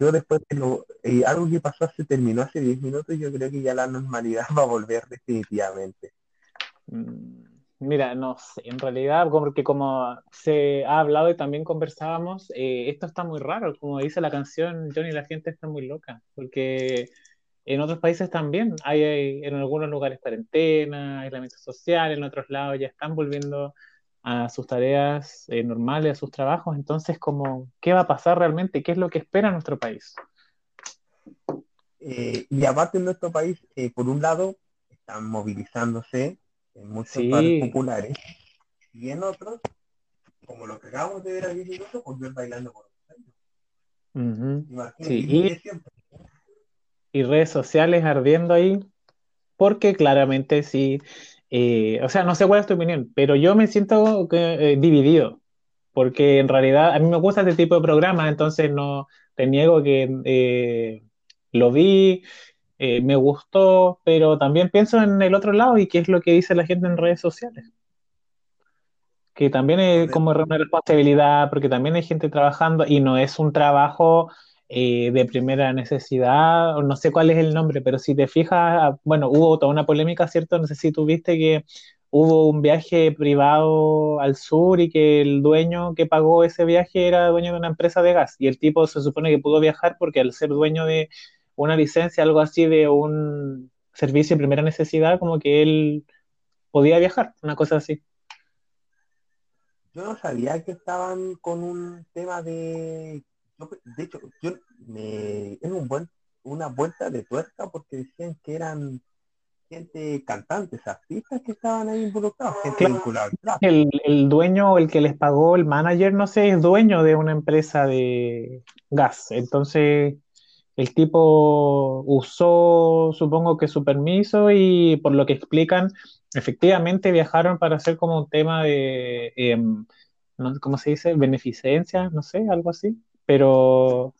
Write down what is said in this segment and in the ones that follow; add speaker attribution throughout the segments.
Speaker 1: yo después de lo, eh, algo que pasó se terminó hace 10 minutos, yo creo que ya la normalidad va a volver definitivamente.
Speaker 2: Mm, mira, no sé, en realidad, porque como se ha hablado y también conversábamos, eh, esto está muy raro, como dice la canción, Johnny, la gente está muy loca, porque en otros países también hay, en algunos lugares cuarentena, aislamiento social, en otros lados ya están volviendo a sus tareas eh, normales, a sus trabajos. Entonces, como, ¿qué va a pasar realmente? ¿Qué es lo que espera nuestro país?
Speaker 1: Eh, y aparte en nuestro país, eh, por un lado, están movilizándose en muchos sí. populares y en otros, como lo que acabamos de ver a 10 minutos, volver bailando por
Speaker 2: sí. y, redes sociales ardiendo ahí, porque claramente sí, eh, o sea, no sé cuál es tu opinión, pero yo me siento eh, dividido, porque en realidad a mí me gusta este tipo de programas, entonces no te niego que eh, lo vi, me gustó, pero también pienso en el otro lado y qué es lo que dice la gente en redes sociales. Que también es como una responsabilidad, porque también hay gente trabajando y no es un trabajo eh, de primera necesidad, no sé cuál es el nombre, pero si te fijas, bueno, hubo toda una polémica, ¿cierto? No sé si tuviste que hubo un viaje privado al sur y que el dueño que pagó ese viaje era dueño de una empresa de gas y el tipo se supone que pudo viajar porque al ser dueño de una licencia, algo así de un servicio de primera necesidad, como que él podía viajar, una cosa así.
Speaker 1: Yo no sabía que estaban con un tema de de hecho, yo me, es un buen, una vuelta de tuerca porque decían que eran gente cantantes, artistas que estaban ahí involucrados, gente vinculada.
Speaker 2: El, el dueño, el que les pagó, el manager, no sé, es dueño de una empresa de gas. Entonces, el tipo usó, supongo que su permiso y por lo que explican, efectivamente viajaron para hacer como un tema de, em, ¿cómo se dice? Beneficencia, no sé, algo así pero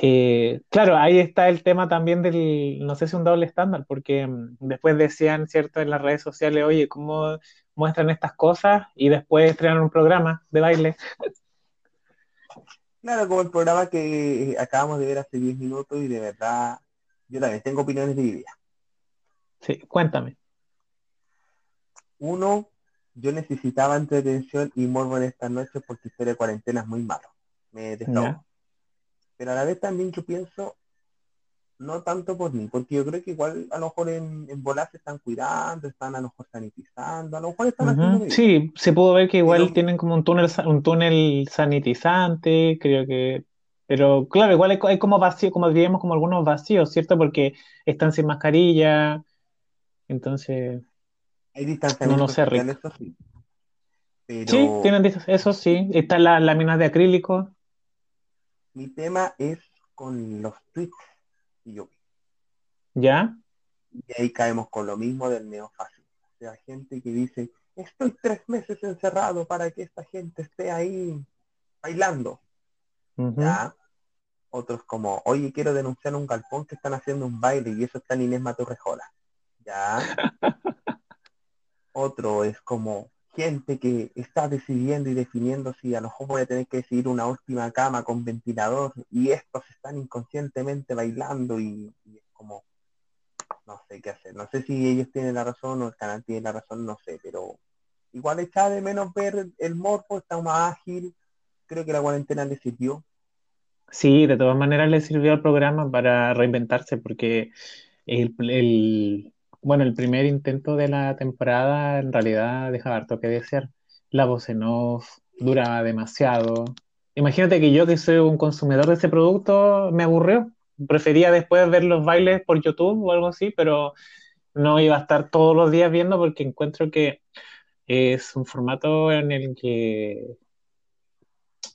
Speaker 2: eh, claro, ahí está el tema también del, no sé si un doble estándar, porque mm, después decían, ¿cierto?, en las redes sociales, oye, ¿cómo muestran estas cosas? Y después estrenan un programa de baile.
Speaker 1: Claro, como el programa que acabamos de ver hace 10 minutos y de verdad, yo también tengo opiniones divididas.
Speaker 2: Sí, cuéntame.
Speaker 1: Uno, yo necesitaba entretención y morbo en esta noche porque historia de cuarentena es muy malo me Pero a la vez también yo pienso, no tanto por mí, porque yo creo que igual a lo mejor en, en volar se están cuidando, están a lo mejor sanitizando, a lo mejor están haciendo
Speaker 2: Sí, se pudo ver que igual tienen como un túnel, un túnel sanitizante, creo que pero claro, igual hay, como vacío, como diríamos, como algunos vacíos, ¿cierto? Porque están sin mascarilla, entonces...
Speaker 1: Hay distanciamiento
Speaker 2: no, no sé, Eso sí. Sí, tienen eso sí. Están las láminas de acrílico.
Speaker 1: Mi tema es con los tweets y yo.
Speaker 2: ¿Ya?
Speaker 1: Y ahí caemos con lo mismo del neofascismo. O sea, gente que dice, estoy tres meses encerrado para que esta gente esté ahí bailando. ¿Ya? Otros como, oye, quiero denunciar un galpón que están haciendo un baile y eso está en Inés Maturrejola. ¿Ya? Otro es como, gente que está decidiendo y definiendo si a lo mejor voy a tener que decidir una última cama con ventilador y estos están inconscientemente bailando y, es como no sé qué hacer. No sé si ellos tienen la razón o el canal tiene la razón, no sé, pero igual está de menos ver el morfo, está más ágil. Creo que la cuarentena le sirvió.
Speaker 2: Sí, de todas maneras le sirvió al programa para reinventarse porque el, el, bueno, el primer intento de la temporada en realidad deja harto que desear. La voz en off dura demasiado. Imagínate que yo, que soy un consumidor de ese producto, me aburrió. Prefería después ver los bailes por YouTube o algo así, pero no iba a estar todos los días viendo porque encuentro que es un formato en el que,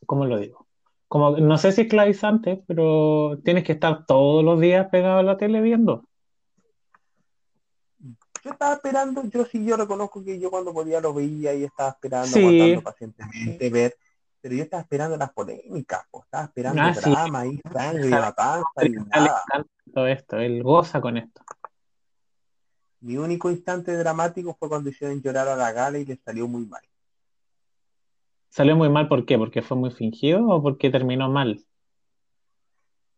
Speaker 2: ¿cómo lo digo? Como, no sé si esclavizante, pero tienes que estar todos los días pegado a la tele viendo
Speaker 1: yo estaba esperando, yo sí, yo reconozco que yo cuando podía lo veía y estaba esperando, aguantando pacientemente ver, pero yo estaba esperando las polémicas, estaba esperando ah, drama y sangre y matanza y nada.
Speaker 2: Todo esto, él goza con esto.
Speaker 1: Mi único instante dramático fue cuando hicieron llorar a la gala y le salió muy mal.
Speaker 2: ¿Salió muy mal por qué? ¿Porque fue muy fingido o porque terminó mal?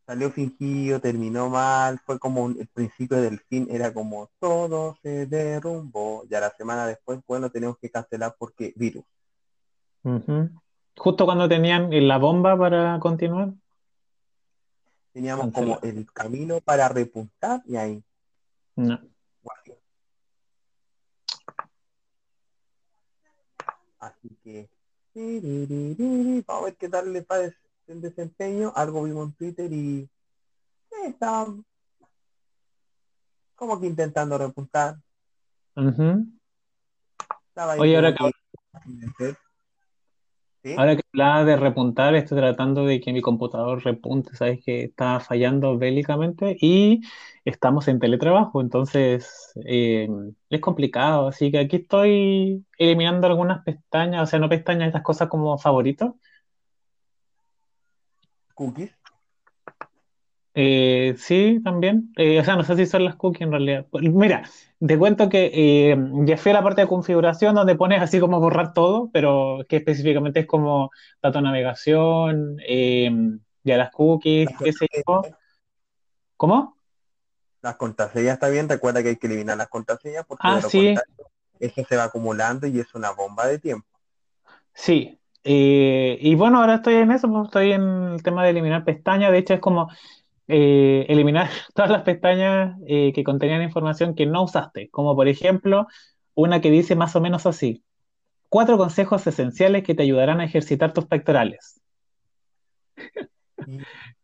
Speaker 1: Salió fingido, terminó mal, fue como un- el principio del fin, era como todo se derrumbó. Ya la semana después, bueno, tenemos que cancelar porque virus.
Speaker 2: Justo cuando tenían la bomba para continuar.
Speaker 1: Teníamos como el camino para repuntar y ahí.
Speaker 2: No.
Speaker 1: Así que vamos a ver qué tal le parece el desempeño. Algo vimos en Twitter y eh, está como que intentando repuntar. Estaba ahí
Speaker 2: Oye, ahora que,
Speaker 1: que- ¿Sí?
Speaker 2: ahora que hablaba de repuntar, estoy tratando de que mi computador repunte, sabes que está fallando bélicamente y estamos en teletrabajo, entonces eh, es complicado, así que aquí estoy eliminando algunas pestañas, o sea, no pestañas, estas cosas como favoritos.
Speaker 1: Cookies.
Speaker 2: Eh, sí, también. Eh, o sea, no sé si son las cookies en realidad. Mira, te cuento que eh, ya fui a la parte de configuración donde pones así como borrar todo, pero que específicamente es como dato de navegación, ya las cookies,
Speaker 1: Las
Speaker 2: qué sé yo. ¿Cómo?
Speaker 1: las contraseñas está bien, recuerda que hay que eliminar las contraseñas porque
Speaker 2: Ah,
Speaker 1: de lo
Speaker 2: sí,
Speaker 1: eso se va acumulando y es una bomba de tiempo.
Speaker 2: sí. Eh, y bueno, ahora estoy en eso, pues, estoy en el tema de eliminar pestañas. De hecho, es como eh, eliminar todas las pestañas eh, que contenían información que no usaste, como por ejemplo una que dice más o menos así. Cuatro consejos esenciales que te ayudarán a ejercitar tus pectorales.
Speaker 1: Y,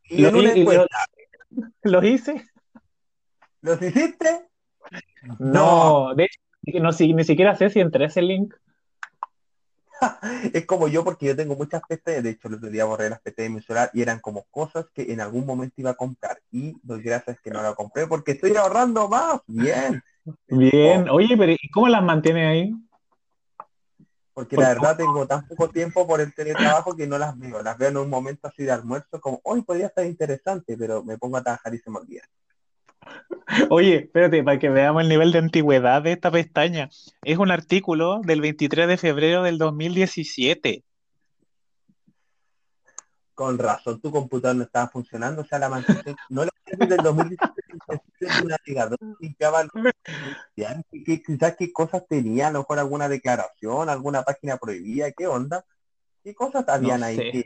Speaker 1: y
Speaker 2: ¿Lo,
Speaker 1: en una
Speaker 2: hi- y lo-
Speaker 1: encuesta,
Speaker 2: ¿los hice?
Speaker 1: ¿los hiciste? No.
Speaker 2: No, de hecho, que no, si- ni siquiera sé si entré a ese link.
Speaker 1: Es como yo porque yo tengo muchas pestañas, de hecho el otro día borré las pestañas de mi celular y eran como cosas que en algún momento iba a comprar y doy gracias que no la compré porque estoy ahorrando más. Bien.
Speaker 2: Bien,
Speaker 1: Oh,
Speaker 2: oye, pero ¿y cómo las mantiene ahí?
Speaker 1: porque
Speaker 2: Por-
Speaker 1: la verdad tengo tan poco tiempo por el teletrabajo que no las veo. Las veo en un momento así de almuerzo como, hoy podría estar interesante, pero me pongo a trabajar y se me olvida.
Speaker 2: Oye, espérate, para que veamos el nivel de antigüedad de esta pestaña. Es un artículo del 23 de febrero del 2017.
Speaker 1: Con razón, tu computador no estaba funcionando, o sea, la mantención, no la hacía desde el 2017, tu navegador limpiaba los ya, ¿qué- qué- quizás qué cosas tenía, a lo mejor alguna declaración, alguna página prohibida, qué onda, qué cosas
Speaker 2: No
Speaker 1: habían ahí
Speaker 2: sé.
Speaker 1: que,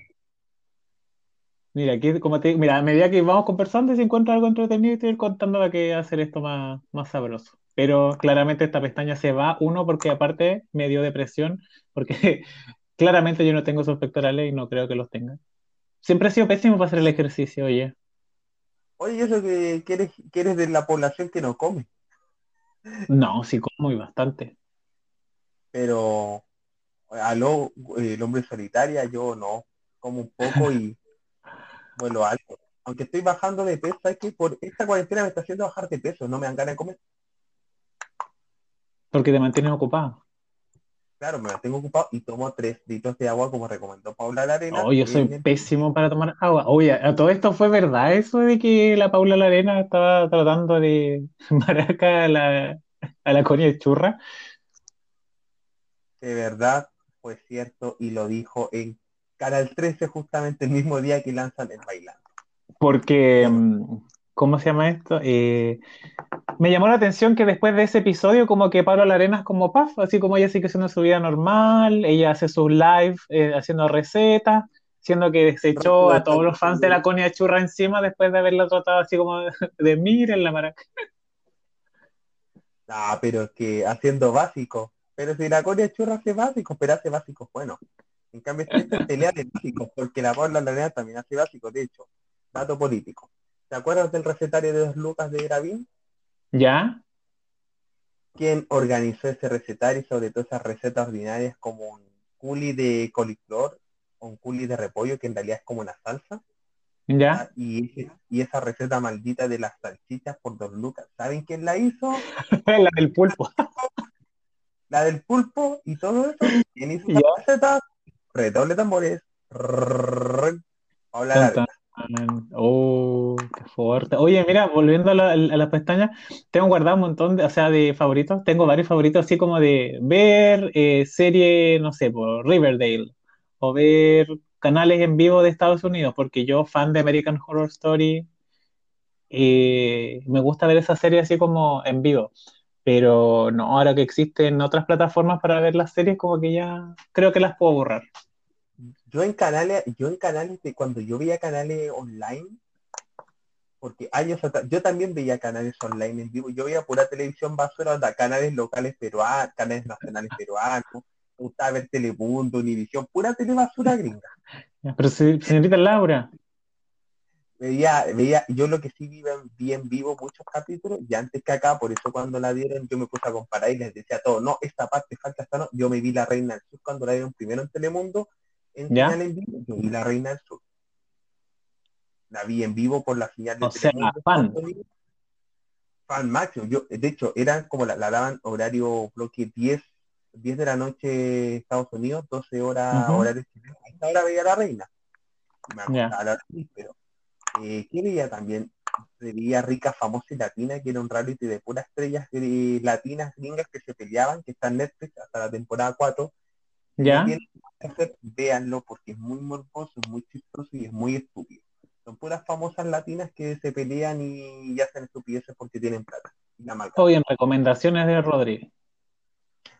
Speaker 2: Mira, aquí, como te, mira, a medida que vamos conversando, si encuentro algo entretenido, te voy a ir contando para que hacer esto más, más sabroso. Pero claramente esta pestaña se va, uno, porque aparte me dio depresión, porque claramente yo no tengo esos pectorales y no creo que los tenga. Siempre he sido pésimo para hacer el ejercicio, oye.
Speaker 1: oye, sé que, que eres, que eres de la población que no come,
Speaker 2: No, sí como y bastante.
Speaker 1: pero aló, eh, el hombre solitaria, yo no, como un poco y vuelo alto. Aunque estoy bajando de peso, es que por esta cuarentena me está haciendo bajar de peso, no me dan ganas de comer.
Speaker 2: Porque te mantienes ocupado.
Speaker 1: Claro, me mantengo ocupado y tomo tres litros de agua como recomendó Paula Larena.
Speaker 2: Oh, yo soy
Speaker 1: el-
Speaker 2: pésimo para tomar agua. Oye, a todo esto fue verdad eso de que la Paula Larena estaba tratando de maraca a la, a la Churra.
Speaker 1: De verdad, fue cierto y lo dijo en Canal 13 justamente el mismo día que lanzan el bailando.
Speaker 2: Porque,
Speaker 1: Bueno.
Speaker 2: mm, ¿cómo se llama esto? Eh, me llamó la atención que después de ese episodio, como que Pablo Larena es como paf, así como ella sigue haciendo su vida normal, ella hace sus live eh, haciendo recetas, siendo que se echó a todos los fans de la Conia Churra encima después de haberla tratado así como de, de miren la maraca.
Speaker 1: Ah, pero es que haciendo básico. Pero si la Corea Churra hace básicos, pero hace básicos buenos. En cambio, esta es pelea de básicos, porque la Paula Larena también hace básicos, de hecho. Dato político. ¿Te acuerdas del recetario de dos lucas de Gravín?
Speaker 2: ¿Ya?
Speaker 1: ¿Quién organizó ese recetario y sobre todo esas recetas ordinarias como un culi de coliflor o un culi de repollo, que en realidad es como una salsa?
Speaker 2: ¿Ya?
Speaker 1: Ah, Y, ese- y esa receta maldita de las salchichas por dos lucas. ¿Saben quién la hizo?
Speaker 2: La del pulpo.
Speaker 1: La del pulpo y todo eso. ¿Quién hizo esa receta? Redoble tambores.
Speaker 2: Tan. Oh, qué fuerte. Oye, mira, volviendo a, la- a las pestañas, tengo guardado un montón de, o sea, de favoritos. Tengo varios favoritos, así como de ver eh, serie, no sé, por Riverdale, o ver canales en vivo de Estados Unidos, porque yo, fan de American Horror Story, eh, me gusta ver esa serie así como en vivo. Pero no, ahora que existen otras plataformas para ver las series, como que ya creo que las puedo borrar.
Speaker 1: Yo en canales, yo en canales de cuando yo veía canales online, porque años atrás, yo también veía canales online en vivo, yo veía pura televisión basura, canales locales peruanos, canales nacionales peruanos, me gustaba ver Telemundo, Univisión, pura telebasura gringa.
Speaker 2: Pero señorita Laura,
Speaker 1: veía, veía, yo lo que sí vi, vi en vivo muchos capítulos, y antes que acá, por eso cuando la dieron, yo me puse a comparar y les decía todo, no, esta parte falta esta no, yo me vi la Reina del Sur cuando la dieron primero en Telemundo, en ¿Ya? en vivo, yo vi la Reina del Sur. La vi en vivo por la señal de
Speaker 2: o Telemundo. Sea, fan.
Speaker 1: Fan máximo. Yo, de hecho, eran como la, la daban horario bloque 10, 10 de la noche Estados Unidos, 12 horas uh -huh. horario chileno. A esta hora veía la reina. Me yeah. la pero eh, ¿qué veía también? Veía rica, famosa y latina, que era un reality de puras estrellas de, latinas gringas que se peleaban, que está en Netflix hasta la temporada 4.
Speaker 2: ¿Ya?
Speaker 1: véanlo porque es muy morboso, es muy chistoso y es muy estúpido. Son puras famosas latinas que se pelean y, hacen estupideces porque tienen plata.
Speaker 2: Hoy en recomendaciones de Rodríguez.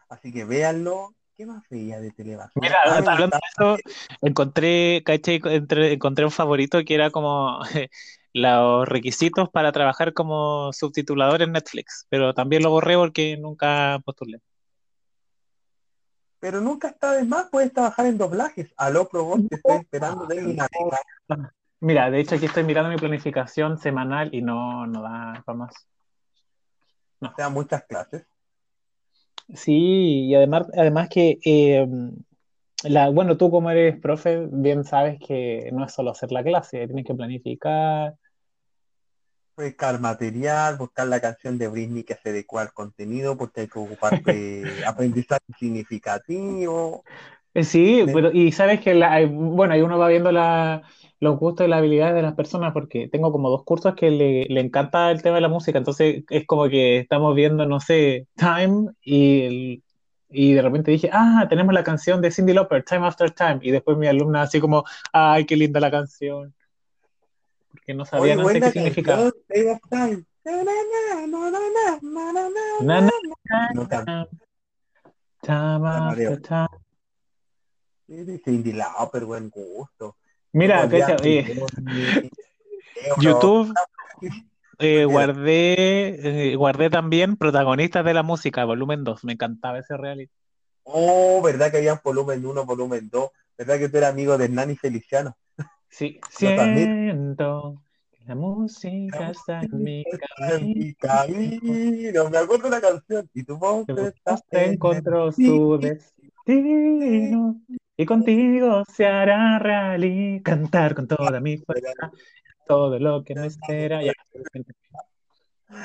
Speaker 1: Así que véanlo, ¿Qué más veía de televisión?
Speaker 2: Mira, ah, hablando de eso, encontré, caché, encontré un favorito que era como los requisitos para trabajar como subtitulador en Netflix, pero también lo borré porque nunca postulé.
Speaker 1: Pero nunca está de más, puedes trabajar en doblajes. Aló, Pro te estoy esperando de una
Speaker 2: Mira, de hecho aquí estoy mirando mi planificación semanal y no, no da para más.
Speaker 1: No. O sea, muchas clases.
Speaker 2: Sí, y además, además que, eh, la, bueno, tú como eres profe, bien sabes que no es solo hacer la clase, tienes que planificar.
Speaker 1: Buscar material, buscar la canción de Britney que se adecua al contenido, porque hay que ocupar aprendizaje significativo.
Speaker 2: Eh, sí, pero y sabes que, la, bueno, ahí uno va viendo la, los gustos y las habilidades de las personas, porque tengo como dos cursos que le, le, encanta el tema de la música, entonces es como que estamos viendo, no sé, Time y, y de repente dije, ah, tenemos la canción de Cindy Lauper, Time After Time, y después mi alumna así como, ay, qué linda la canción, porque no sabía no sé qué significaba. Time after time.
Speaker 1: Cindy Lauper, buen gusto.
Speaker 2: Mira, eh, YouTube eh, guardé, eh, guardé también protagonistas de la música, volumen 2. Me encantaba ese reality.
Speaker 1: Oh, ¿verdad que había volumen 1, volumen 2? ¿Verdad que tú eras amigo de Nani Feliciano?
Speaker 2: Sí, siento que la música está en mi
Speaker 1: camino. Me acuerdo de la canción. Y tu voz
Speaker 2: te encontró su destino. Y contigo se hará real cantar con toda mi fuerza todo lo que me espera.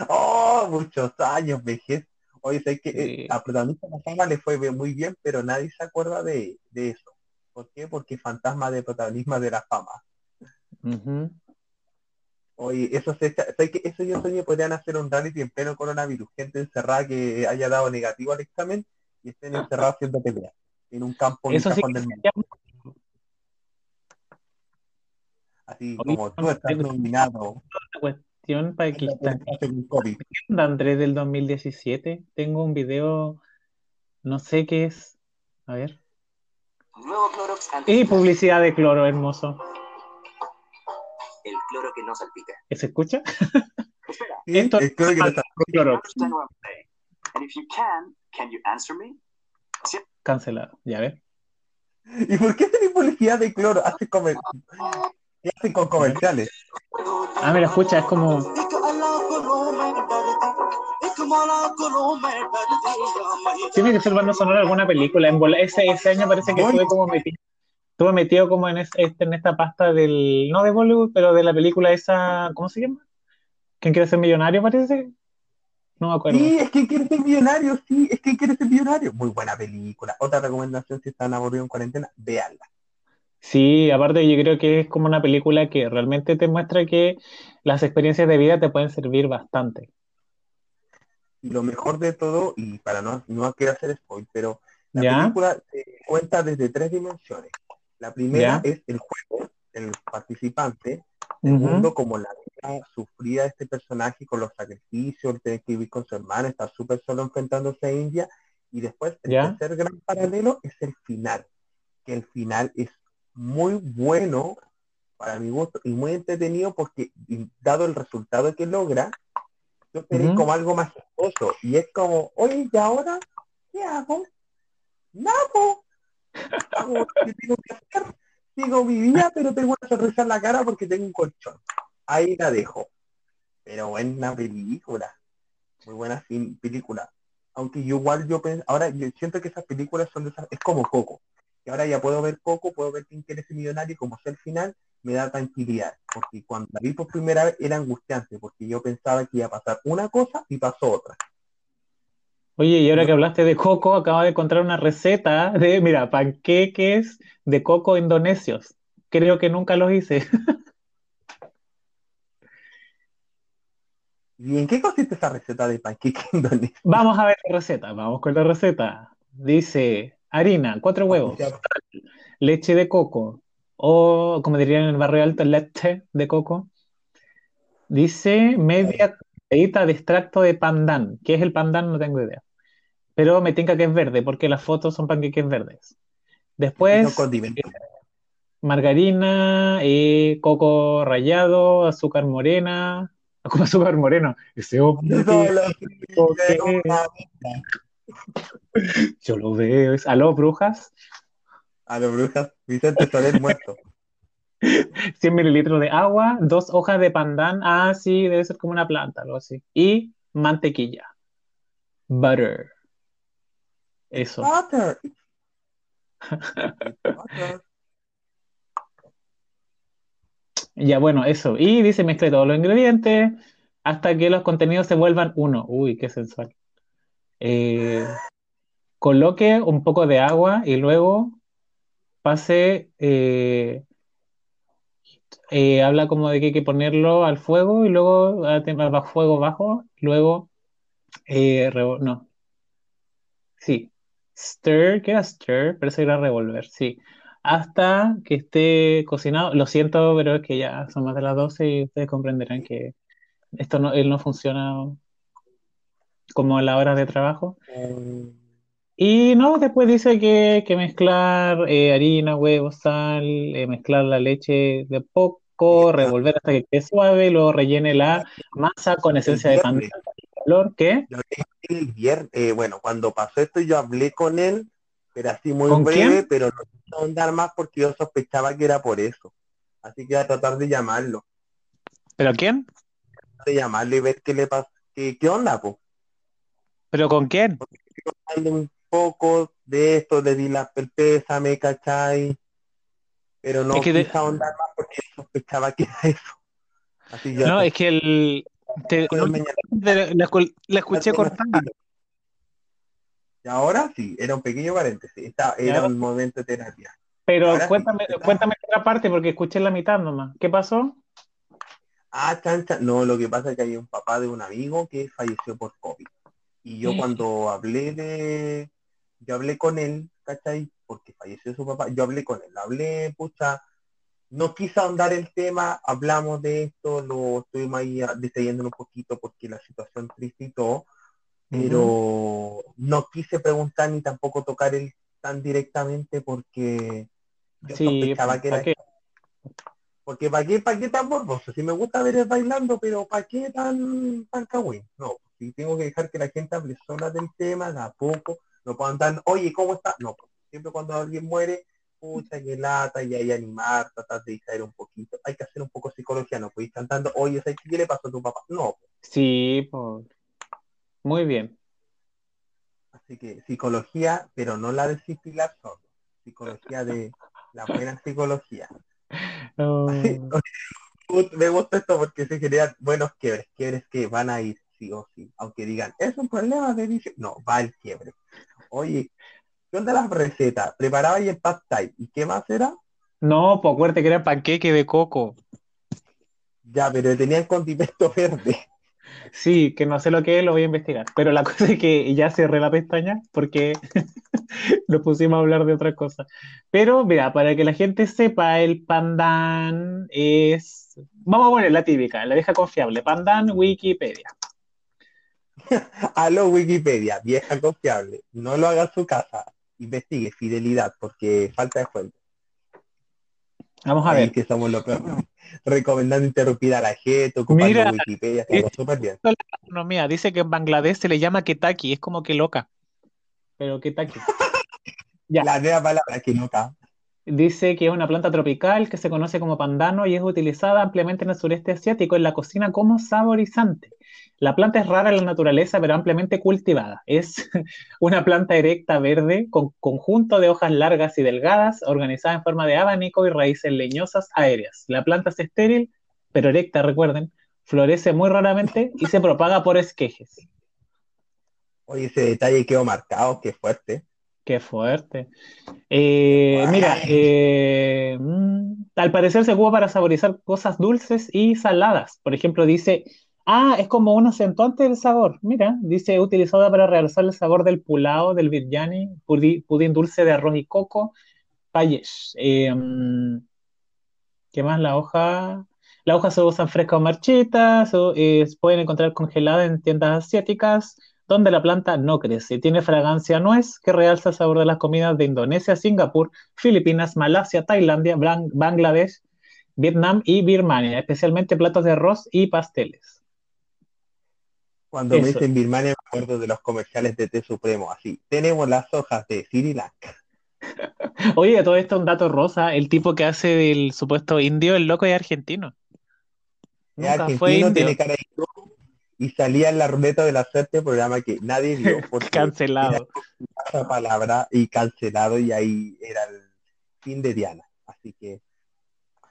Speaker 1: Oh, muchos años, vejez. Oye, sé que eh, a protagonista de la fama le fue muy bien, pero nadie se acuerda de, de eso. ¿Por qué? Porque fantasma de protagonismo de la fama. Oye, eso se, sé que eso yo soñé podrían hacer un reality en pleno coronavirus, gente encerrada que haya dado negativo al examen y estén encerrados haciendo peleas en un campo
Speaker 2: Eso sí
Speaker 1: del mundo. Así como tú estás nominado.
Speaker 2: Cuestión para que está. Andrés del 2017. Tengo un video, no sé qué es. A ver. Y publicidad de cloro, hermoso.
Speaker 3: El cloro que no salpica.
Speaker 2: ¿Se escucha?
Speaker 3: Espera.
Speaker 2: Esto
Speaker 1: es cloro que no
Speaker 2: cloro.
Speaker 3: And if you can, can you answer me?
Speaker 2: Cancelado, ya ves.
Speaker 1: ¿Y por qué tiene publicidad de cloro? Hace comer... ¿Qué hacen con comerciales?
Speaker 2: Ah, mira, escucha, es como. Tiene que ser banda sonora alguna película. En ese, ese año parece que estuve como metido. Estuve metido como en, este, en esta pasta del. No de Bollywood, pero de la película esa. ¿Cómo se llama? ¿Quién quiere ser millonario? Parece. No me acuerdo.
Speaker 1: Sí, es que quiere ser millonario, sí, es que quiere ser millonario. Muy buena película. Otra recomendación si están aburridos en cuarentena, véanla.
Speaker 2: Sí, aparte yo creo que es como una película que realmente te muestra que las experiencias de vida te pueden servir bastante.
Speaker 1: Lo mejor de todo, y para no, no quiero hacer spoil, pero la película se cuenta desde tres dimensiones. La primera
Speaker 2: Ya.
Speaker 1: es el juego, el participante. Segundo, como la de este personaje con los sacrificios, el tener que vivir con su hermana, estar súper solo enfrentándose a India. Y después, el
Speaker 2: Ya.
Speaker 1: tercer gran paralelo es el final, que el final es muy bueno para mi gusto y muy entretenido porque dado el resultado que logra, yo
Speaker 2: Ujú.
Speaker 1: como algo majestuoso y es como, oye, ¿y ahora qué hago? Nada, hago lo que tengo que hacer, sigo mi vida, pero tengo una sonrisa en la cara porque tengo un colchón. Ahí la dejo. Pero buena película, muy buena película. Aunque yo igual yo pens- ahora yo siento que esas películas son de esas, es como Coco. Y ahora ya puedo ver Coco, puedo ver quién quiere ser millonario y como sé el final, me da tranquilidad. Porque cuando la vi por primera vez era angustiante, porque yo pensaba que iba a pasar una cosa y pasó otra.
Speaker 2: Oye, y ahora que hablaste de coco, acabo de encontrar una receta de, mira, panqueques de coco indonesios. Creo que nunca los hice.
Speaker 1: ¿Y en qué consiste esa receta de panqueque indonesio?
Speaker 2: Vamos a ver la receta, vamos con la receta. Dice harina, cuatro huevos, leche de coco, o como dirían en el barrio alto, leche de coco. Dice media cucharadita de extracto de pandan. ¿Qué es el pandan? No tengo idea. Pero me tinca que es verde, porque las fotos son panqueques verdes. Después,
Speaker 1: condimentos.
Speaker 2: margarina, eh, coco rallado, azúcar morena. ¿Cómo azúcar moreno? Ese hombre yo lo veo. Es, ¿Aló, brujas?
Speaker 1: A los brujas, Vicente Soler muerto.
Speaker 2: 100 mililitros de agua, dos hojas de pandan. Ah, sí, debe ser como una planta, algo así. Y mantequilla. Butter. Eso.
Speaker 1: Butter.
Speaker 2: Ya, bueno, eso. Y dice mezcle todos los ingredientes hasta que los contenidos se vuelvan uno. Uy, qué sensual. Eh, coloque un poco de agua y luego pase, eh, eh, habla como de que hay que ponerlo al fuego y luego a, fuego bajo, luego, eh, no, sí, stir, ¿qué era stir? Pero eso era revolver, sí, hasta que esté cocinado. Lo siento, pero es que ya son más de las 12 y ustedes comprenderán que esto no, él no funciona como a la hora de trabajo.
Speaker 1: Mm,
Speaker 2: Y no, después dice que que mezclar eh, harina, huevo, sal, eh, mezclar la leche de poco, revolver hasta que quede suave, luego rellene la masa con esencia de pan
Speaker 1: viernes.
Speaker 2: color, ¿qué?
Speaker 1: Yo el viernes, eh, bueno, cuando pasó esto yo hablé con él, pero así muy
Speaker 2: ¿Con
Speaker 1: breve,
Speaker 2: quién?
Speaker 1: pero no quise ahondar más porque yo sospechaba que era por eso. Así que voy a tratar de llamarlo,
Speaker 2: ¿Pero quién?
Speaker 1: de llamarlo y ver qué le pasa, qué, qué onda, pues.
Speaker 2: ¿Pero con quién?
Speaker 1: Hablé un poco de esto, le di la el pésame, ¿cachai? Pero no
Speaker 2: Es que de-
Speaker 1: quise ahondar más porque sospechaba que era eso. Así
Speaker 2: No, es que el, te- la escuché cortada.
Speaker 1: Y ahora sí, era un pequeño paréntesis, Esta- era un momento de terapia.
Speaker 2: Pero
Speaker 1: Ahora
Speaker 2: cuéntame,
Speaker 1: está.
Speaker 2: cuéntame otra parte porque escuché la mitad nomás. ¿Qué pasó?
Speaker 1: Ah, chancha. No, lo que pasa es que hay un papá de un amigo que falleció por COVID. Y yo
Speaker 2: Sí.
Speaker 1: cuando hablé de... Yo hablé con él, ¿cachai? Porque falleció su papá. Yo hablé con él. Hablé, pucha, no quise ahondar el tema, hablamos de esto, lo estuvimos ahí ah, detallando un poquito porque la situación triste y todo, pero no quise preguntar ni tampoco tocar el tan directamente porque yo
Speaker 2: Sí,
Speaker 1: sospechaba que era porque ¿para qué, para qué tan morboso? Si me gusta ver bailando, pero ¿para qué tan, tan cagüín? No, si tengo que dejar que la gente hable sola del tema, de a poco, no puedo andar, oye, ¿cómo está? No, pues, siempre cuando alguien muere, pucha, que lata, y hay animar, tratar de distraer un poquito. Hay que hacer un poco psicología, no puedes ir cantando, oye, ¿sabes qué le pasó a tu papá? No, pues,
Speaker 2: Sí, pues. Muy bien.
Speaker 1: así que psicología, pero no la de disciplinar solo, psicología de la buena psicología.
Speaker 2: Oh,
Speaker 1: Me gusta esto porque se generan buenos quiebres, quiebres que van a ir sí o sí, aunque digan, es un problema de dice, no, va el quiebre. Oye, ¿qué onda las recetas? Preparaba y el pad thai, ¿y qué más era?
Speaker 2: No, pues acuérdate que era panqueque de coco.
Speaker 1: Ya, pero tenían condimento verde.
Speaker 2: Sí, que no sé lo que es, lo voy a investigar. Pero la cosa es que ya cerré la pestaña porque nos pusimos a hablar de otra cosa. Pero mira, para que la gente sepa, el pandan es. Vamos a poner la típica, la vieja confiable. Pandan Wikipedia.
Speaker 1: Aló Wikipedia, vieja confiable. No lo haga en su casa. Investigue fidelidad porque falta de fuente.
Speaker 2: Vamos a
Speaker 1: Ahí
Speaker 2: ver.
Speaker 1: que peores. Recomendando interrumpir a la gente, ocupando
Speaker 2: Mira,
Speaker 1: Wikipedia, está
Speaker 2: es-
Speaker 1: súper bien.
Speaker 2: la gastronomía. Dice que en Bangladesh se le llama ketaki, es como que loca. Pero ketaki. Ya.
Speaker 1: La nueva palabra que.
Speaker 2: Dice que es una planta tropical que se conoce como pandano y es utilizada ampliamente en el sureste asiático en la cocina como saborizante. La planta es rara en la naturaleza, pero ampliamente cultivada. Es una planta erecta verde con conjunto de hojas largas y delgadas, organizada en forma de abanico y raíces leñosas aéreas. La planta es estéril, pero erecta, recuerden, florece muy raramente y se propaga por esquejes.
Speaker 1: Oye, ese detalle quedó marcado, qué fuerte.
Speaker 2: Qué fuerte. Eh, mira, eh, mm, al parecer se ocupa para saborizar cosas dulces y saladas. Por ejemplo, dice, ah, es como un acentuante del sabor. Mira, dice, utilizada para realzar el sabor del pulao, del biryani, pudín dulce de arroz y coco, payesh. Eh, mm, ¿qué más? La hoja. La hoja se usa fresca o marchita, se, eh, se pueden encontrar congelada en tiendas asiáticas, donde la planta no crece. Tiene fragancia nuez que realza el sabor de las comidas de Indonesia, Singapur, Filipinas, Malasia, Tailandia, Bangladesh, Vietnam y Birmania, especialmente platos de arroz y pasteles.
Speaker 1: Cuando me dicen Birmania, me acuerdo de los comerciales de té supremo, así. Tenemos las hojas de Sri Lanka.
Speaker 2: Oye, todo esto un dato rosa, el tipo que hace del supuesto indio, el loco es argentino.
Speaker 1: Es
Speaker 2: Nunca fue
Speaker 1: argentino,
Speaker 2: indio.
Speaker 1: tiene cara de y salía en la ruleta de la suerte, programa que nadie vio porque
Speaker 2: Cancelado.
Speaker 1: esa palabra y cancelado y ahí era el fin de Diana. Así que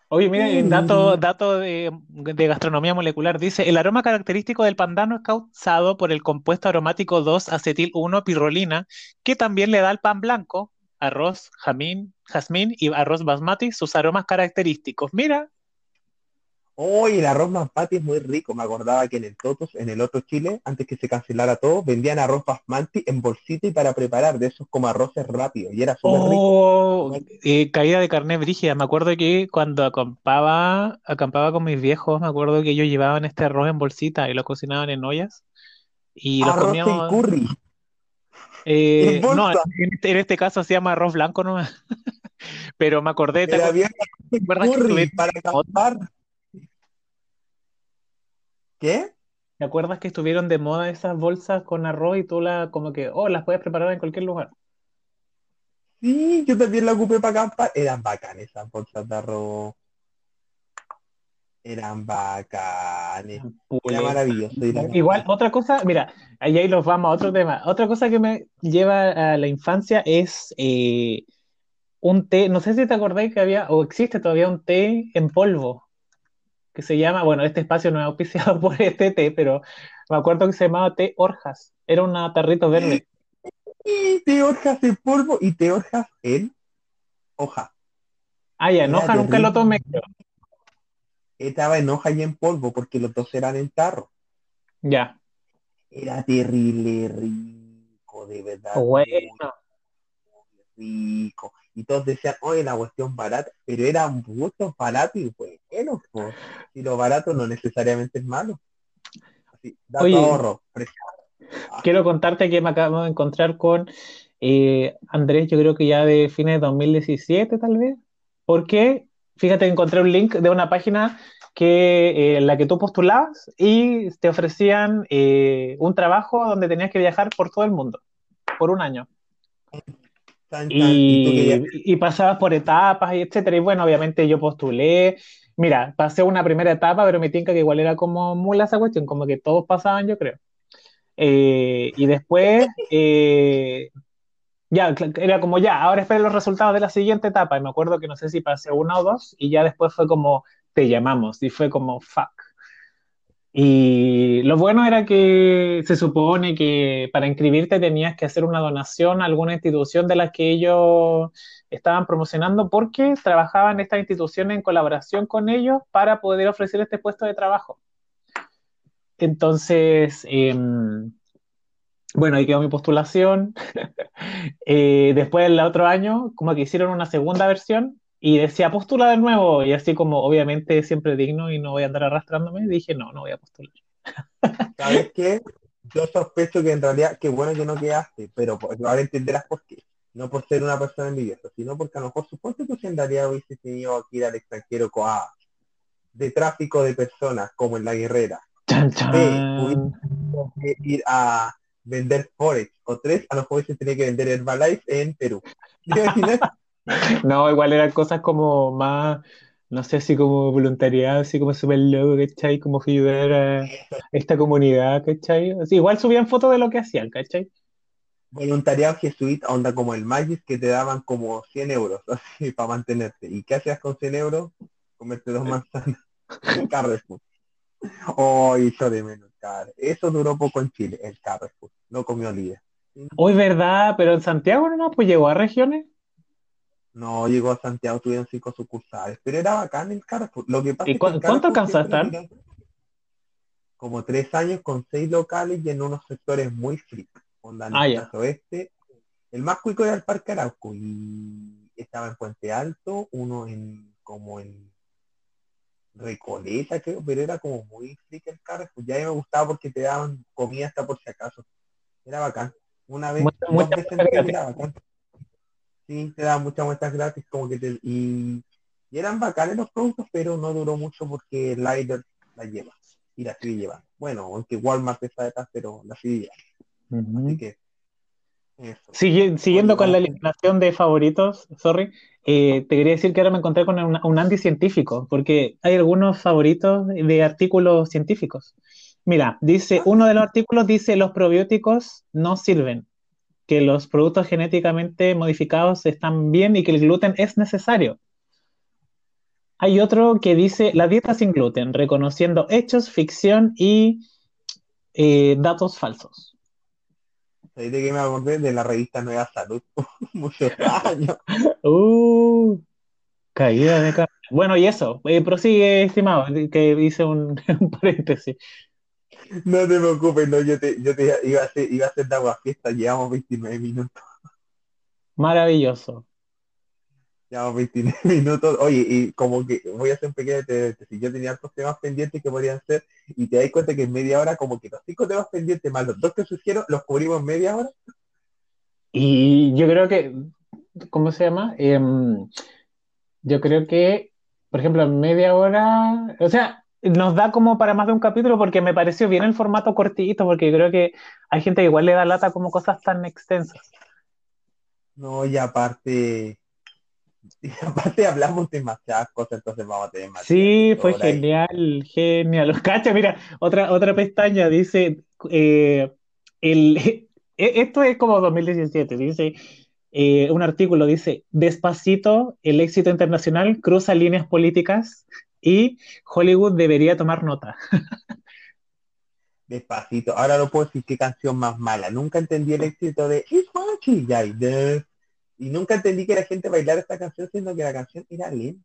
Speaker 2: Oye, mira,
Speaker 1: Mm.
Speaker 2: dato, dato de, de gastronomía molecular dice, el aroma característico del pandano es causado por el compuesto aromático 2-acetil-1-pirrolina, que también le da al pan blanco, arroz, jamín, jazmín y arroz basmati sus aromas característicos. Mira,
Speaker 1: Oye, el arroz basmati es muy rico. Me acordaba que en el Totos, en el otro Chile, antes que se cancelara todo, vendían arroz basmati en bolsita y para preparar, de esos como arroces rápidos. Y era súper rico.
Speaker 2: oh, eh, caída de carne brígida. Me acuerdo que cuando acampaba, acampaba con mis viejos, me acuerdo que ellos llevaban este arroz en bolsita y lo cocinaban en ollas. Y lo
Speaker 1: Arroz
Speaker 2: comíamos.
Speaker 1: curry.
Speaker 2: Eh,
Speaker 1: En
Speaker 2: no,
Speaker 1: bolsa.
Speaker 2: en este, en este caso se llama arroz blanco nomás. Pero me acordé, ¿te acuerdas que
Speaker 1: curry para acampar. ¿Qué?
Speaker 2: ¿Te acuerdas que estuvieron de moda esas bolsas con arroz y tú la, como que, oh, las puedes preparar en cualquier lugar?
Speaker 1: Sí, yo también la ocupé para acampar. Eran bacanes esas bolsas de arroz. Eran bacanes. Era maravilloso.
Speaker 2: Igual, otra cosa, mira, ahí, ahí nos vamos a otro tema. Otra cosa que me lleva a la infancia es eh, un té, no sé si te acordáis que había, o existe todavía un té en polvo, que se llama, bueno, este espacio no es auspiciado por este té, pero me acuerdo que se llamaba té Orjas, era un tarrito verde.
Speaker 1: Y te hojas en polvo y te hojas en hoja.
Speaker 2: Ah, ya, en
Speaker 1: Era
Speaker 2: hoja nunca lo tomé.
Speaker 1: Estaba en hoja y en polvo porque los dos eran en tarro.
Speaker 2: Ya,
Speaker 1: Era terrible rico, de verdad.
Speaker 2: bueno.
Speaker 1: rico. Y todos decían, oye, la cuestión barata, pero eran gustos baratos y pues. Y lo barato no necesariamente es malo. Así, dato
Speaker 2: Oye.
Speaker 1: ahorro, precio.
Speaker 2: Quiero contarte que me acabo de encontrar con eh, Andrés, yo creo que ya de fines de 2017 tal vez, porque fíjate, encontré un link de una página que, eh, en la que tú postulabas y te ofrecían eh, un trabajo donde tenías que viajar por todo el mundo, por un año.
Speaker 1: Tan, tan, y
Speaker 2: Y, y pasabas por etapas y etcétera. Y bueno, obviamente yo postulé. Mira, pasé una primera etapa, pero me tinca que igual era como mula esa cuestión, como que todos pasaban, yo creo. Eh, y después, eh, ya, era como ya, ahora esperen los resultados de la siguiente etapa. Y me acuerdo que no sé si pasé una o dos, y ya después fue como, te llamamos, y fue como, fuck. Y lo bueno era que se supone que para inscribirte tenías que hacer una donación a alguna institución de las que ellos estaban promocionando porque trabajaban estas instituciones en colaboración con ellos para poder ofrecer este puesto de trabajo. Entonces, em, bueno, ahí quedó mi postulación. Eh, después, el otro año, como que hicieron una segunda versión y decía postula de nuevo. Y así como, obviamente, siempre digno y no voy a andar arrastrándome, dije, no, no voy a postular.
Speaker 1: ¿Sabes qué? Yo sospecho que en realidad, qué bueno que no quedaste, pero ahora entenderás por qué. No por ser una persona envidiosa, sino porque a lo mejor supongo que si hubiese tenido que ir al extranjero a, de tráfico de personas, como en la guerrera.
Speaker 2: Chan,
Speaker 1: B,
Speaker 2: chan.
Speaker 1: hubiese que ir a vender Forex. O tres, a lo mejor hubiese tenido que vender Herbalife en Perú. ¿Te imaginas?
Speaker 2: No, igual eran cosas como más, no sé, así como voluntariado, así como súper loco, ¿cachai? Como ayudar a esta comunidad, ¿cachai? Así, igual subían fotos de lo que hacían, ¿cachai?
Speaker 1: Voluntariado jesuita, onda como el Magis, que te daban como 100 euros, así, para mantenerte. ¿Y qué hacías con 100 euros? Comerte dos manzanas Carrefour. Oh, hizo de menos, Car- Eso duró poco en Chile, el Carrefour. No comió líder.
Speaker 2: Hoy, ¿verdad? Pero en Santiago no, pues llegó a regiones.
Speaker 1: No llegó a Santiago, tuvieron cinco sucursales, pero era bacán el Carrefour. Lo que pasa
Speaker 2: ¿Y
Speaker 1: es que
Speaker 2: cuánto alcanzó a estar?
Speaker 1: Como tres años con seis locales y en unos sectores muy freak. Onda
Speaker 2: Ah,
Speaker 1: el oeste. El más cuico era el Parque Arauco y estaba en Puente Alto, uno en como en Recoleta, creo, pero era como muy freak el Carrefour. Ya me gustaba porque te daban comida hasta por si acaso. Era bacán. Una vez,
Speaker 2: Mucha- mucha
Speaker 1: veces era bacán. Sí, te daban muchas muestras gratis, como que te, y, y eran bacanes los productos, pero no duró mucho porque Lider la lleva y la sigue llevando. Bueno, aunque Walmart está detrás, pero la sigue llevando.
Speaker 2: Ujú.
Speaker 1: Así que eso.
Speaker 2: Sigui- siguiendo con la eliminación de favoritos, sorry, eh, te quería decir que ahora me encontré con un, un anticientífico, porque hay algunos favoritos de artículos científicos. Mira, dice, uno de los artículos dice los probióticos no sirven, que los productos genéticamente modificados están bien y que el gluten es necesario. Hay otro que dice la dieta sin gluten, reconociendo hechos, ficción y eh, datos falsos.
Speaker 1: ¿Sabes de qué me acordé? De la revista Nueva Salud. Muchos años.
Speaker 2: Uh, caída de cara. Bueno, y eso, eh, prosigue, estimado, que hice un, un paréntesis.
Speaker 1: No te preocupes, no, yo te, yo te iba a hacer, iba a hacer de agua fiesta, llevamos 29 minutos.
Speaker 2: Maravilloso.
Speaker 1: Llevamos 29 minutos. Oye, y como que voy a hacer un pequeño si yo tenía otros temas pendientes que podrían ser, y te das cuenta que en media hora, como que los cinco temas pendientes más los dos que sugiero, los cubrimos en media hora.
Speaker 2: Y yo creo que, ¿cómo se llama? Em, yo creo que, por ejemplo, en media hora, o sea, nos da como para más de un capítulo porque me pareció bien el formato cortito, porque creo que hay gente que igual le da lata como cosas tan extensas.
Speaker 1: No, y aparte, y aparte hablamos demasiadas cosas, entonces vamos a tener más
Speaker 2: Sí, fue
Speaker 1: ahora y-
Speaker 2: genial, genial. Cacha, mira, otra, otra pestaña dice, eh, el, e- esto es como 2017, dice, eh, un artículo dice, despacito, el éxito internacional cruza líneas políticas y Hollywood debería tomar nota.
Speaker 1: Despacito. Ahora no puedo decir qué canción más mala. Nunca entendí el éxito de It's Watching Guy, de- Y nunca entendí que la gente bailara esta canción siendo que la canción era lenta.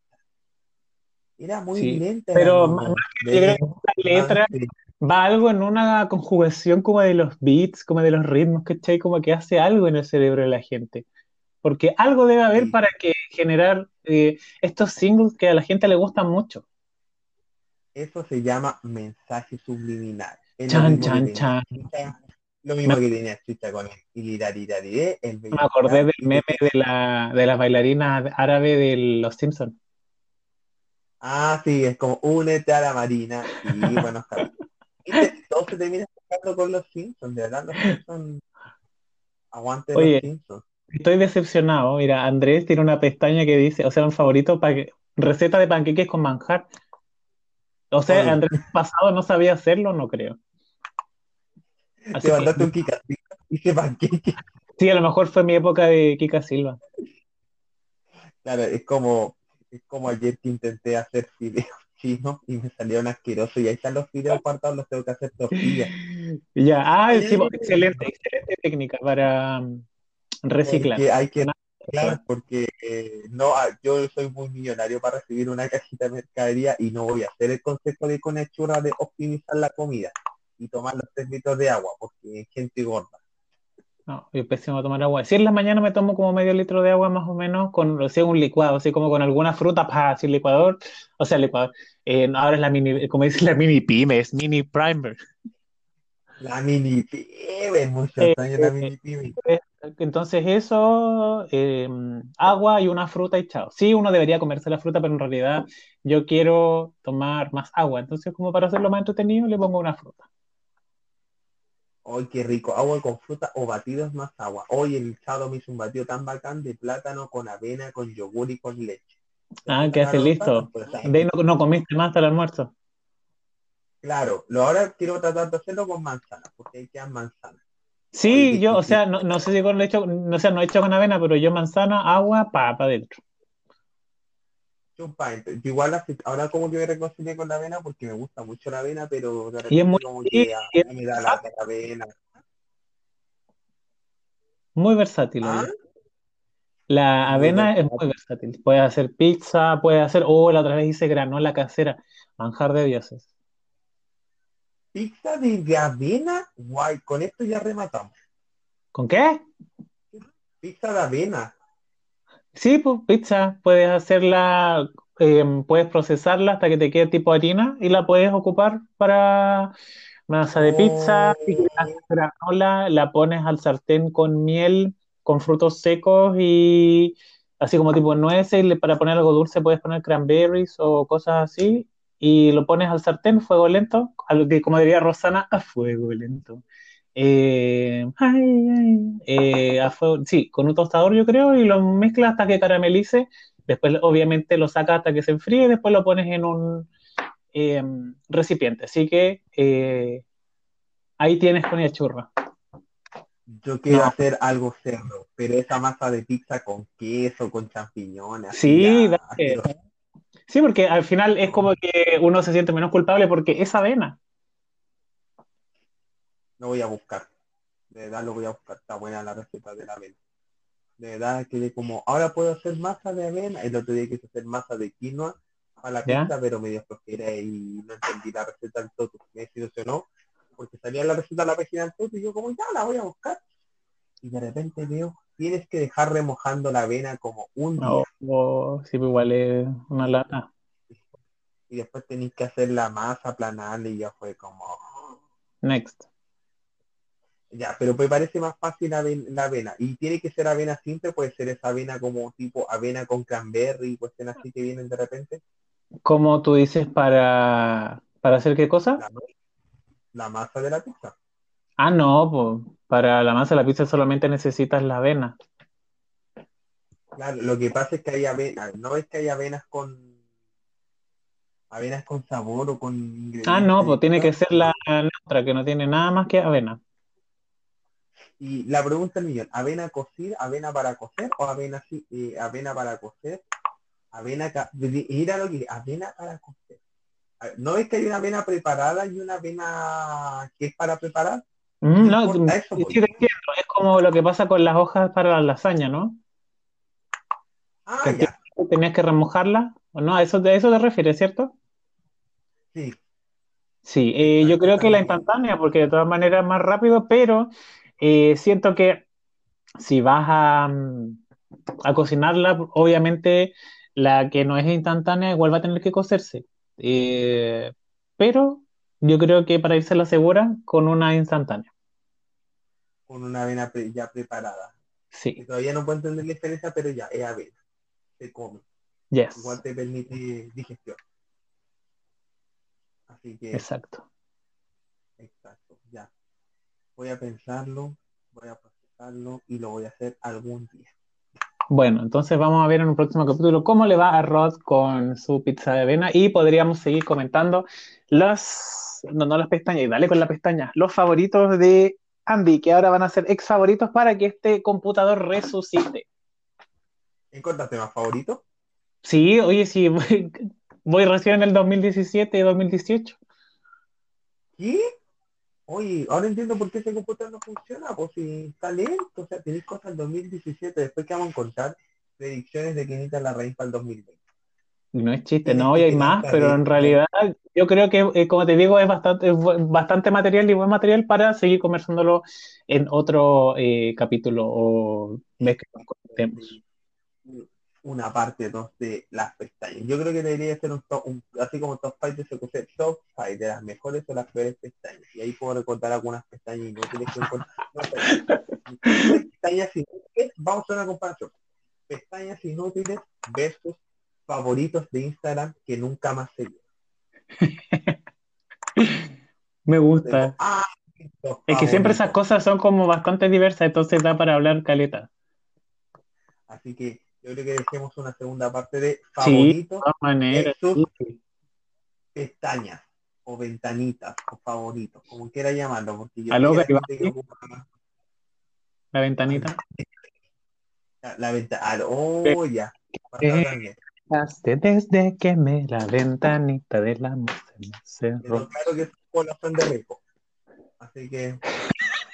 Speaker 1: Era muy
Speaker 2: Sí,
Speaker 1: lenta.
Speaker 2: pero más- que la letra
Speaker 1: Sí.
Speaker 2: va algo en una conjugación como de los beats, como de los ritmos, ¿cachai? Como que hace algo en el cerebro de la gente. Porque algo debe haber
Speaker 1: Sí.
Speaker 2: para que generar eh, estos singles que a la gente le gustan mucho.
Speaker 1: Eso se llama mensaje subliminal.
Speaker 2: Chan, chan, chan.
Speaker 1: Lo mismo que tenía Chucha con el el
Speaker 2: Me acordé del meme de la, de las bailarinas árabes de los Simpsons.
Speaker 1: Ah, sí, es como únete a la marina y buenos capítulos. ¿Viste? Todo se termina tocando con los Simpsons, de verdad, los Simpsons. Aguante
Speaker 2: Oye.
Speaker 1: los Simpsons.
Speaker 2: Estoy decepcionado. Mira, Andrés tiene una pestaña que dice, o sea, un favorito para que receta de panqueques con manjar. O sea,
Speaker 1: Oye.
Speaker 2: Andrés pasado no sabía hacerlo, no creo. Así
Speaker 1: Te mandaste un kikacito, hice panqueque.
Speaker 2: sí, a lo mejor fue mi época de Kika Silva.
Speaker 1: Claro, es como, es como ayer que intenté hacer fideos chinos y me salieron asquerosos y ahí están los fideos apartados, los tengo que hacer tortillas.
Speaker 2: Ya, ah, sí, excelente, excelente técnica para mm, reciclar.
Speaker 1: Hay que, claro, porque eh, no, ah, yo soy muy millonario para recibir una cajita de mercadería y no voy a hacer el concepto de con hechura de optimizar la comida. Y tomar los 3 litros de agua, porque es gente gorda.
Speaker 2: No, es pésimo tomar agua. Si en la mañana me tomo como medio litro de agua más o menos con o sea, un licuado, así como con alguna fruta, para así el licuador, o sea, el licuador. Eh, ahora es la mini, como dice la mini pyme, es mini primer.
Speaker 1: La mini pyme, muchos
Speaker 2: Eh,
Speaker 1: años la
Speaker 2: eh,
Speaker 1: mini pyme.
Speaker 2: Eh, Entonces eso, eh, agua y una fruta y chao. Sí, uno debería comerse la fruta, pero en realidad yo quiero tomar más agua. Entonces, como para hacerlo más entretenido, le pongo una fruta.
Speaker 1: Ay, qué rico, agua con fruta o batidos más agua. Hoy el sábado me hizo un batido tan bacán de plátano con avena, con yogur y con leche.
Speaker 2: Ah, ¿qué haces listo?
Speaker 1: pues, o sea,
Speaker 2: De ahí no, no comiste más hasta el almuerzo.
Speaker 1: Claro, lo ahora quiero tratar de hacerlo con manzana, porque ahí quedan manzanas.
Speaker 2: Sí,
Speaker 1: Ay,
Speaker 2: yo, o sea, no, no sé si con leche, no sé, no he hecho con avena, pero yo manzana, agua, pa, pa dentro.
Speaker 1: Ent- igual así- ahora como que me reconcilié con la avena porque me gusta mucho la avena, pero de
Speaker 2: Y es muy,
Speaker 1: como que a,
Speaker 2: es
Speaker 1: me da la, la avena.
Speaker 2: muy versátil,
Speaker 1: ¿Ah?
Speaker 2: La
Speaker 1: muy
Speaker 2: avena es muy
Speaker 1: versátil.
Speaker 2: versátil. Puedes hacer pizza, puedes hacer, oh, la otra vez hice granola casera, manjar de dioses.
Speaker 1: Pizza de, de avena, guay, con esto ya rematamos.
Speaker 2: ¿Con qué?
Speaker 1: Pizza de avena.
Speaker 2: Sí, pues pizza, puedes hacerla, eh, puedes procesarla hasta que te quede tipo harina y la puedes ocupar para masa de pizza.
Speaker 1: Oh,
Speaker 2: granola, la pones al sartén con miel, con frutos secos y así como tipo nueces. y para poner algo dulce puedes poner cranberries o cosas así. Y lo pones al sartén, fuego lento, a lo que, como diría Rosana, a fuego lento. Eh, ay, ay, eh, a fuego- sí, con un tostador yo creo, y lo mezclas hasta que caramelice. Después, obviamente, lo sacas hasta que se enfríe y después lo pones en un eh, recipiente. Así que eh, ahí tienes con el churro.
Speaker 1: yo quiero
Speaker 2: No,
Speaker 1: hacer algo cerdo, pero esa masa de pizza con queso, con champiñones,
Speaker 2: sí,
Speaker 1: ya.
Speaker 2: Sí, porque al final es como que uno se siente menos culpable porque es avena.
Speaker 1: Lo voy a buscar. De verdad lo voy a buscar. Está buena la receta de la avena. De verdad quedé como, ahora puedo hacer masa de avena. El otro día quise hacer masa de quinoa a la pizza, pero me dio flojera y no entendí la receta del todo. Me desilusionó porque salía la receta de la página del todo y yo como, ya la voy a buscar. Y de repente veo, tienes que dejar remojando la avena como un día.
Speaker 2: O, o- sí, pues igual es una lata.
Speaker 1: Y después tenéis que hacer la masa, aplanarla y ya fue como...
Speaker 2: Next.
Speaker 1: Ya, pero me parece más fácil la la avena. Y tiene que ser avena simple, puede ser esa avena como tipo avena con cranberry, cuestiones así que vienen de repente.
Speaker 2: ¿Cómo tú dices para, para hacer qué cosa?
Speaker 1: La, ma- la masa de la pizza.
Speaker 2: Ah, no, pues para la masa de la pizza solamente necesitas la avena.
Speaker 1: Claro, lo que pasa es que hay avena, no es que hay avenas con avenas con sabor o con
Speaker 2: Ah, no,
Speaker 1: ingredientes
Speaker 2: pues tiene que ser la neutra, que no tiene nada más que avena.
Speaker 1: Y la pregunta del millón, ¿avena cocida, avena para cocer o avena eh, avena para cocer? Avena, mira lo que avena para cocer. ¿No es que hay una avena preparada y una avena que es para preparar?
Speaker 2: Mm,
Speaker 1: No importa eso,
Speaker 2: sí te entiendo, es como lo que pasa con las hojas para la lasaña, ¿no?
Speaker 1: Ah,
Speaker 2: Que
Speaker 1: ya,
Speaker 2: tenías que remojarla, ¿o no? ¿A eso, de eso te refieres, cierto?
Speaker 1: sí,
Speaker 2: Sí, eh, yo creo que la instantánea, porque de todas maneras es más rápido, pero eh, siento que si vas a, mm, a cocinarla, obviamente la que no es instantánea igual va a tener que cocerse. Eh, pero yo creo que para irse la segura, con una instantánea.
Speaker 1: Con una avena pre- ya preparada. Que
Speaker 2: Sí,
Speaker 1: todavía no puedo entender la diferencia, pero ya, es avena. Se come.
Speaker 2: yes,
Speaker 1: Igual te permite digestión. Así que,
Speaker 2: exacto.
Speaker 1: exacto. Voy a pensarlo, voy a procesarlo y lo voy a hacer algún día.
Speaker 2: Bueno, entonces vamos a ver en un próximo capítulo cómo le va a Rod con su pizza de avena y podríamos seguir comentando las, no, no las pestañas, y dale con la pestaña, los favoritos de Andy, que ahora van a ser ex favoritos para que este computador resucite.
Speaker 1: ¿Encontraste más favorito?
Speaker 2: Sí, oye, sí, voy, voy recién en el 2017 y 2018.
Speaker 1: ¿Qué? Oye, ahora entiendo por qué ese computador no funciona, pues si está lento, o sea, tenéis cosas del 2017, después que vamos a encontrar predicciones de que necesita la raíz para el 2020.
Speaker 2: Y no es chiste, no,
Speaker 1: que
Speaker 2: y hay más, pero en realidad yo creo que, eh, como te digo, es bastante, es bastante material y buen material para seguir conversándolo en otro eh, capítulo o vez que nos conectemos.
Speaker 1: Una parte 2 de las pestañas. Yo creo que debería ser un top, un- así como top 5 de CQC, top 5 de las mejores o las peores pestañas. Y ahí puedo recordar algunas pestañas inútiles que sé. pestañas inútiles, vamos a una comparación. Pestañas inútiles versus favoritos de Instagram que nunca más se.
Speaker 2: Me gusta.
Speaker 1: Ah,
Speaker 2: Es que siempre esas cosas son como bastante diversas, entonces da para hablar caleta.
Speaker 1: Así que yo creo que dejemos una segunda parte de
Speaker 2: de
Speaker 1: favoritos,
Speaker 2: sí.
Speaker 1: pestañas o ventanitas o favoritos, como quiera llamarlo, porque yo
Speaker 2: Aló,
Speaker 1: la ocupa
Speaker 2: La ventanita.
Speaker 1: la, la ventana, oh ya,
Speaker 2: Eh. Desde que me la ventanita amor se me cerró.
Speaker 1: Pero claro que es población de riesgo. Así que,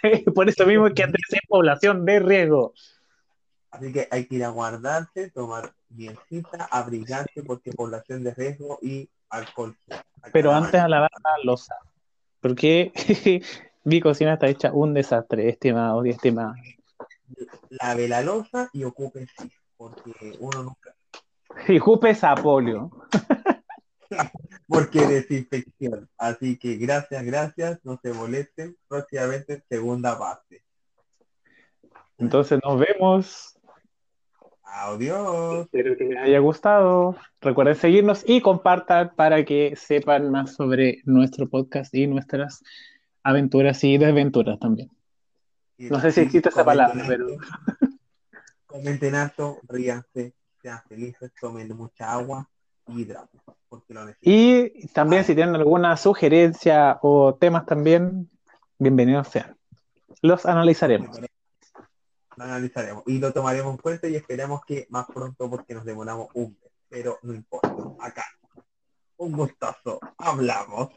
Speaker 2: Por eso mismo que Andrés es población de riesgo.
Speaker 1: Así que hay que ir a guardarse, tomar biencita, abrigarse porque población de riesgo y alcohol.
Speaker 2: Pero antes a lavar la losa. Porque mi cocina está hecha un desastre, estimado y estimada.
Speaker 1: Lave la losa y ocupe sí, porque uno nunca,
Speaker 2: Y Jupe Sapolio.
Speaker 1: porque desinfección. Así que gracias, gracias, no se molesten. Próximamente segunda parte.
Speaker 2: Entonces nos vemos.
Speaker 1: Adiós.
Speaker 2: Espero que les haya gustado. Recuerden seguirnos y compartan para que sepan más sobre nuestro podcast y nuestras aventuras y desventuras también. No sé si existe esa palabra, pero
Speaker 1: Comenten alto, ríanse, sean felices, tomen mucha agua y hidraten, porque lo necesitan.
Speaker 2: y también si tienen alguna sugerencia o temas también, bienvenidos sean. Los analizaremos.
Speaker 1: Lo analizaremos y lo tomaremos en cuenta y esperamos que más pronto porque nos demoramos un mes, pero no importa. Acá. Un gustazo. Hablamos.